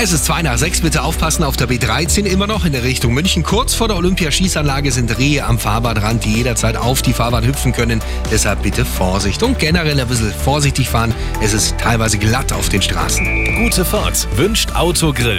Es ist 2 nach 6, Bitte aufpassen auf der B13 immer noch in der Richtung München. Kurz vor der Olympiaschießanlage sind Rehe am Fahrbadrand, die jederzeit auf die Fahrbahn hüpfen können. Deshalb bitte Vorsicht und generell ein bisschen vorsichtig fahren. Es ist teilweise glatt auf den Straßen. Gute Fahrt wünscht Autogrill.